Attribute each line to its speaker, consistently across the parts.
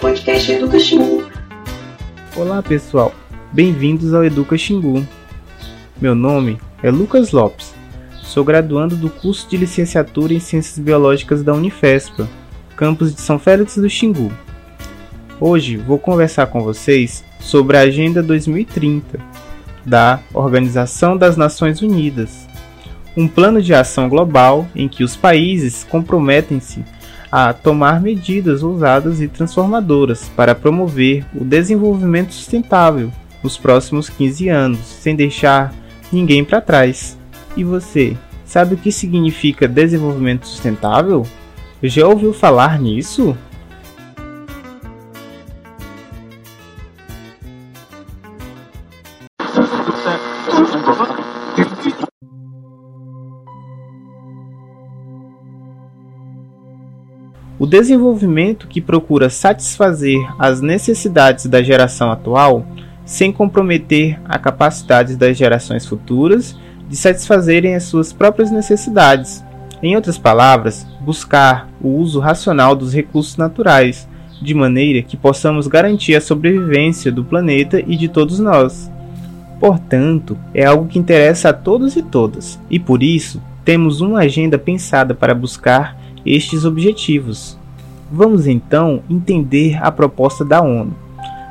Speaker 1: Podcast Educa Xingu.
Speaker 2: Olá pessoal, bem-vindos ao Educa Xingu. Meu nome é Lucas Lopes, sou graduando do curso de licenciatura em Ciências Biológicas da Unifespa, campus de São Félix do Xingu. Hoje vou conversar com vocês sobre a Agenda 2030 da Organização das Nações Unidas, um plano de ação global em que os países comprometem-se a tomar medidas ousadas e transformadoras para promover o desenvolvimento sustentável nos próximos 15 anos, sem deixar ninguém para trás. E você, sabe o que significa desenvolvimento sustentável? Já ouviu falar nisso? O desenvolvimento que procura satisfazer as necessidades da geração atual, sem comprometer a capacidade das gerações futuras de satisfazerem as suas próprias necessidades. Em outras palavras, buscar o uso racional dos recursos naturais, de maneira que possamos garantir a sobrevivência do planeta e de todos nós. Portanto, é algo que interessa a todos e todas, e por isso temos uma agenda pensada para buscar estes objetivos. Vamos então entender a proposta da ONU.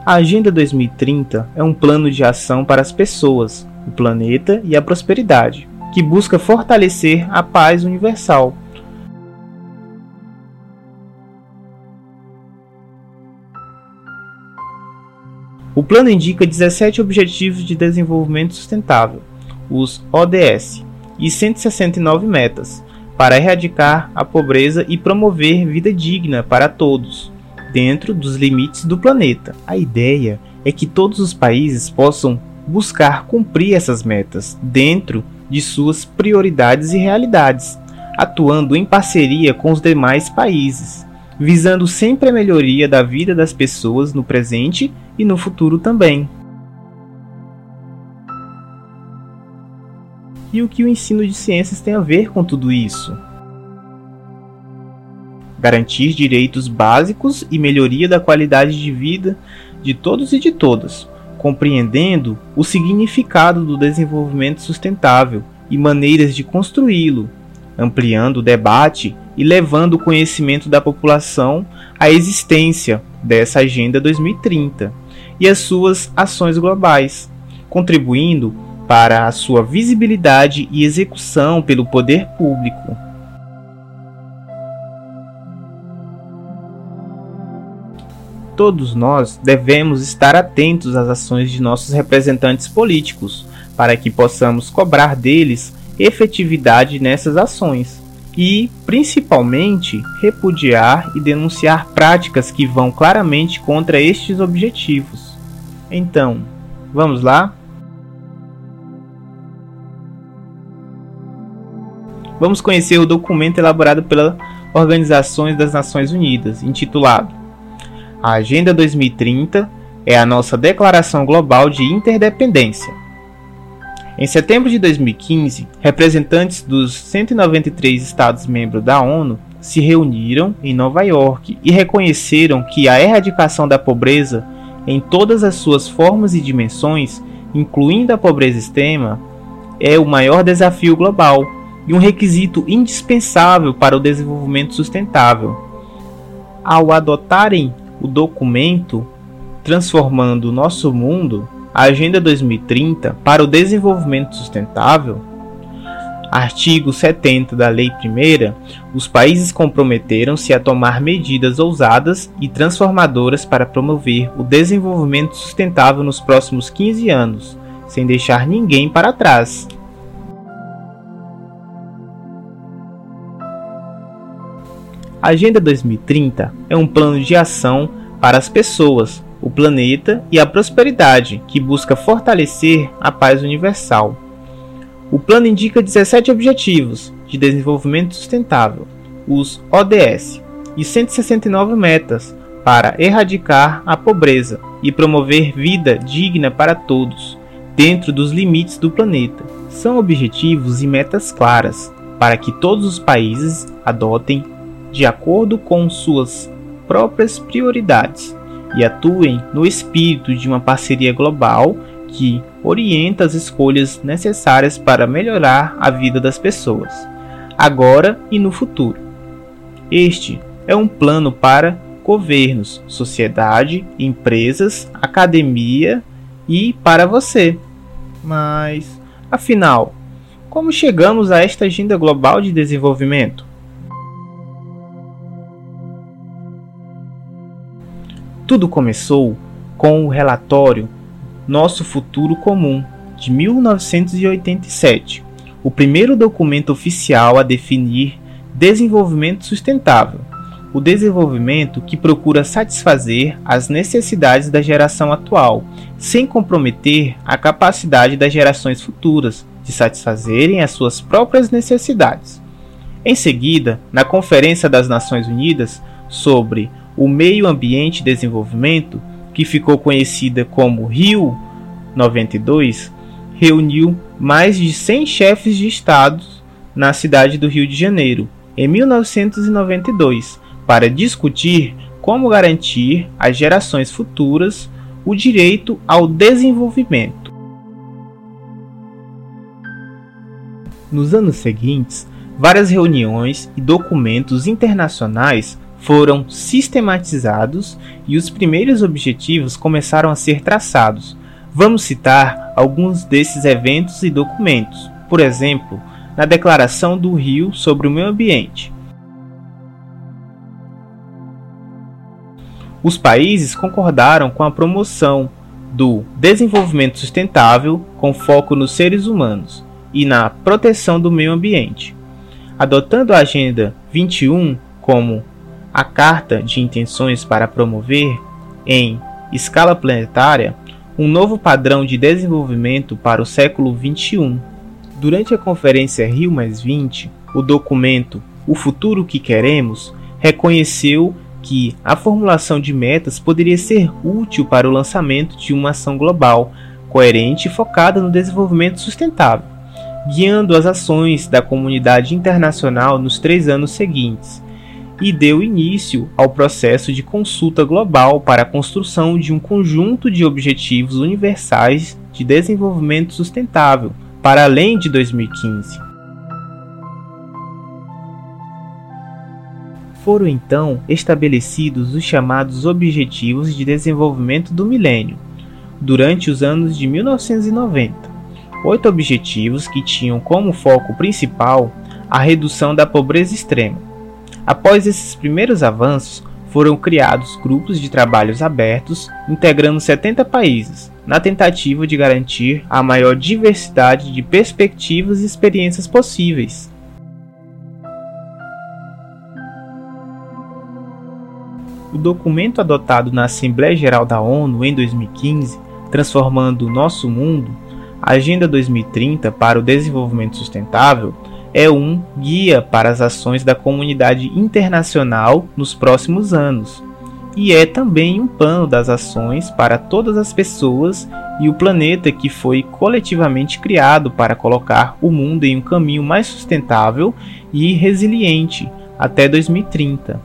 Speaker 2: A Agenda 2030 é um plano de ação para as pessoas, o planeta e a prosperidade, que busca fortalecer a paz universal. O plano indica 17 Objetivos de Desenvolvimento Sustentável, os ODS, e 169 metas, para erradicar a pobreza e promover vida digna para todos, dentro dos limites do planeta. A ideia é que todos os países possam buscar cumprir essas metas dentro de suas prioridades e realidades, atuando em parceria com os demais países, visando sempre a melhoria da vida das pessoas no presente e no futuro também. E o que o ensino de ciências tem a ver com tudo isso? Garantir direitos básicos e melhoria da qualidade de vida de todos e de todas, compreendendo o significado do desenvolvimento sustentável e maneiras de construí-lo, ampliando o debate e levando o conhecimento da população à existência dessa Agenda 2030 e as suas ações globais, contribuindo para a sua visibilidade e execução pelo poder público. Todos nós devemos estar atentos às ações de nossos representantes políticos, para que possamos cobrar deles efetividade nessas ações e, principalmente, repudiar e denunciar práticas que vão claramente contra estes objetivos. Então, vamos lá? Vamos conhecer o documento elaborado pelas Organizações das Nações Unidas, intitulado A Agenda 2030 é a nossa Declaração Global de Interdependência. Em setembro de 2015, representantes dos 193 Estados-membros da ONU se reuniram em Nova York e reconheceram que a erradicação da pobreza em todas as suas formas e dimensões, incluindo a pobreza extrema, é o maior desafio global e um requisito indispensável para o desenvolvimento sustentável. Ao adotarem o documento Transformando o Nosso Mundo, a Agenda 2030 para o Desenvolvimento Sustentável, artigo 70 da Lei Primeira, os países comprometeram-se a tomar medidas ousadas e transformadoras para promover o desenvolvimento sustentável nos próximos 15 anos, sem deixar ninguém para trás. A Agenda 2030 é um plano de ação para as pessoas, o planeta e a prosperidade que busca fortalecer a paz universal. O plano indica 17 Objetivos de Desenvolvimento Sustentável, os ODS, e 169 metas, para erradicar a pobreza e promover vida digna para todos, dentro dos limites do planeta. São objetivos e metas claras para que todos os países adotem de acordo com suas próprias prioridades e atuem no espírito de uma parceria global que orienta as escolhas necessárias para melhorar a vida das pessoas, agora e no futuro. Este é um plano para governos, sociedade, empresas, academia e para você. Mas, afinal, como chegamos a esta agenda global de desenvolvimento? Tudo começou com o relatório Nosso Futuro Comum, de 1987, o primeiro documento oficial a definir desenvolvimento sustentável. O desenvolvimento que procura satisfazer as necessidades da geração atual, sem comprometer a capacidade das gerações futuras de satisfazerem as suas próprias necessidades. Em seguida, na Conferência das Nações Unidas sobre o Meio Ambiente e Desenvolvimento, que ficou conhecida como Rio 92, reuniu mais de 100 chefes de estados na cidade do Rio de Janeiro, em 1992, para discutir como garantir às gerações futuras o direito ao desenvolvimento. Nos anos seguintes, várias reuniões e documentos internacionais foram sistematizados e os primeiros objetivos começaram a ser traçados. Vamos citar alguns desses eventos e documentos. Por exemplo, na Declaração do Rio sobre o Meio Ambiente. Os países concordaram com a promoção do desenvolvimento sustentável com foco nos seres humanos e na proteção do meio ambiente, adotando a Agenda 21 como a Carta de Intenções para promover, em escala planetária, um novo padrão de desenvolvimento para o século XXI. Durante a conferência Rio o documento O Futuro que Queremos reconheceu que a formulação de metas poderia ser útil para o lançamento de uma ação global coerente e focada no desenvolvimento sustentável, guiando as ações da comunidade internacional nos três anos seguintes e deu início ao processo de consulta global para a construção de um conjunto de objetivos universais de desenvolvimento sustentável para além de 2015. Foram então estabelecidos os chamados Objetivos de Desenvolvimento do Milênio, durante os anos de 1990. Oito objetivos que tinham como foco principal a redução da pobreza extrema, Após esses primeiros avanços, foram criados grupos de trabalhos abertos, integrando 70 países, na tentativa de garantir a maior diversidade de perspectivas e experiências possíveis. O documento adotado na Assembleia Geral da ONU em 2015, Transformando o Nosso Mundo, Agenda 2030 para o Desenvolvimento Sustentável, é um guia para as ações da comunidade internacional nos próximos anos e é também um plano das ações para todas as pessoas e o planeta que foi coletivamente criado para colocar o mundo em um caminho mais sustentável e resiliente até 2030.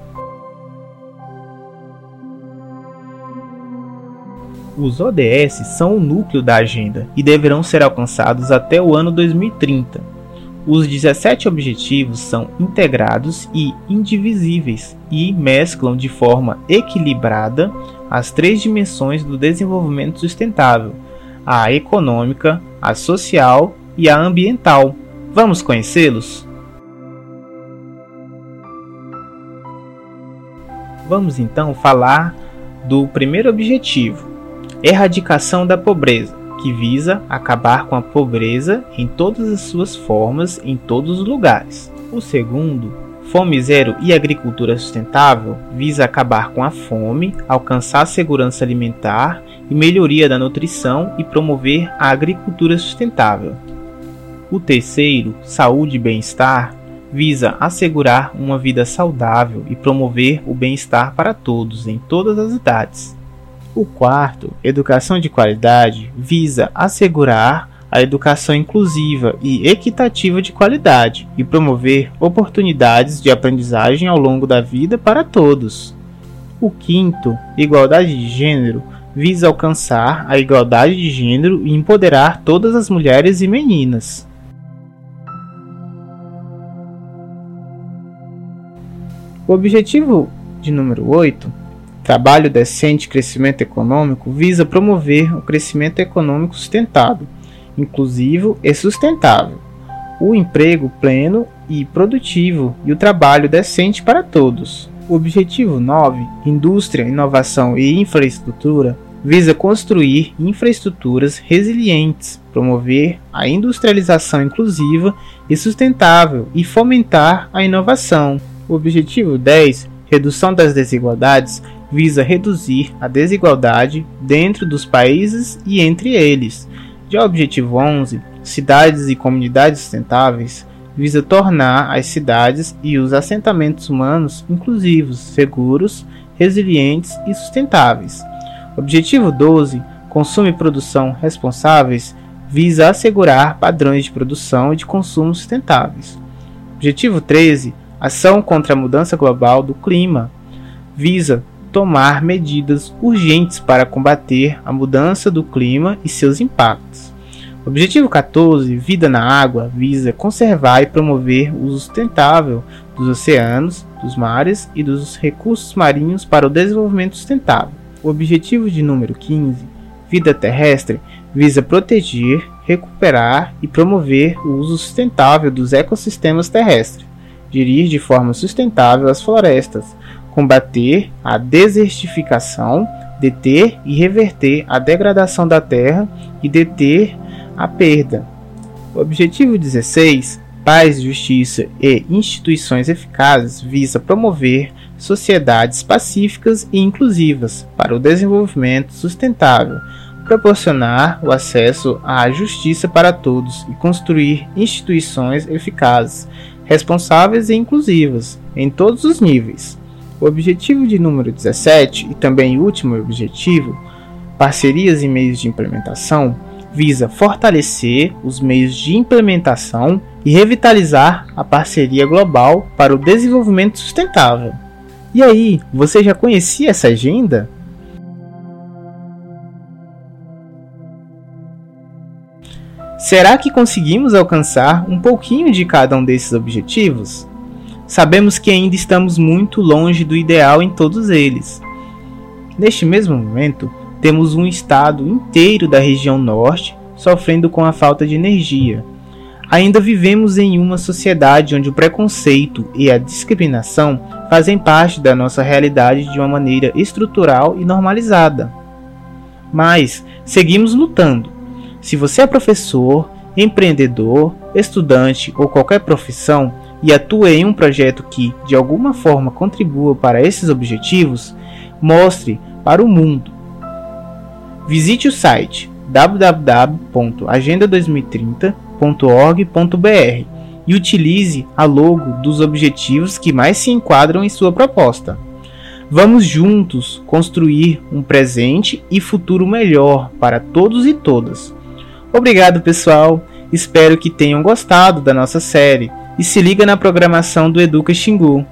Speaker 2: Os ODS são o núcleo da agenda e deverão ser alcançados até o ano 2030 os 17 objetivos são integrados e indivisíveis e mesclam de forma equilibrada as três dimensões do desenvolvimento sustentável: a econômica, a social e a ambiental. Vamos conhecê-los? Vamos então falar do primeiro objetivo: erradicação da pobreza que visa acabar com a pobreza em todas as suas formas, em todos os lugares. O segundo, Fome Zero e Agricultura Sustentável, visa acabar com a fome, alcançar a segurança alimentar e melhoria da nutrição e promover a agricultura sustentável. O terceiro, Saúde e Bem-Estar, visa assegurar uma vida saudável e promover o bem-estar para todos em todas as idades. O quarto, educação de qualidade, visa assegurar a educação inclusiva e equitativa de qualidade e promover oportunidades de aprendizagem ao longo da vida para todos. O quinto, igualdade de gênero, visa alcançar a igualdade de gênero e empoderar todas as mulheres e meninas. O objetivo de número 8, trabalho decente e crescimento econômico, visa promover o crescimento econômico sustentável, inclusivo e sustentável, o emprego pleno e produtivo e o trabalho decente para todos. O objetivo 9, indústria, inovação e infraestrutura, visa construir infraestruturas resilientes, promover a industrialização inclusiva e sustentável e fomentar a inovação. O objetivo 10, redução das desigualdades, visa reduzir a desigualdade dentro dos países e entre eles. O objetivo 11, cidades e comunidades sustentáveis, visa tornar as cidades e os assentamentos humanos inclusivos, seguros, resilientes e sustentáveis. Objetivo 12, consumo e produção responsáveis, visa assegurar padrões de produção e de consumo sustentáveis. Objetivo 13, ação contra a mudança global do clima, visa tomar medidas urgentes para combater a mudança do clima e seus impactos. Objetivo 14, Vida na Água, visa conservar e promover o uso sustentável dos oceanos, dos mares e dos recursos marinhos para o desenvolvimento sustentável. O objetivo de número 15, Vida Terrestre, visa proteger, recuperar e promover o uso sustentável dos ecossistemas terrestres, gerir de forma sustentável as florestas, combater a desertificação, deter e reverter a degradação da terra e deter a perda. O objetivo 16, paz, justiça e instituições eficazes, visa promover sociedades pacíficas e inclusivas para o desenvolvimento sustentável, proporcionar o acesso à justiça para todos e construir instituições eficazes, responsáveis e inclusivas em todos os níveis. O objetivo de número 17 e também último objetivo, parcerias e meios de implementação, visa fortalecer os meios de implementação e revitalizar a parceria global para o desenvolvimento sustentável. E aí, você já conhecia essa agenda? Será que conseguimos alcançar um pouquinho de cada um desses objetivos? Sabemos que ainda estamos muito longe do ideal em todos eles. Neste mesmo momento, temos um estado inteiro da região norte sofrendo com a falta de energia. Ainda vivemos em uma sociedade onde o preconceito e a discriminação fazem parte da nossa realidade de uma maneira estrutural e normalizada. Mas seguimos lutando. Se você é professor, empreendedor, estudante ou qualquer profissão e atua em um projeto que de alguma forma contribua para esses objetivos, mostre para o mundo Visite o site www.agenda2030.org.br e utilize a logo dos objetivos que mais se enquadram em sua proposta. Vamos juntos construir um presente e futuro melhor para todos e todas. Obrigado, pessoal. Espero que tenham gostado da nossa série e se liga na programação do Educa Xingu.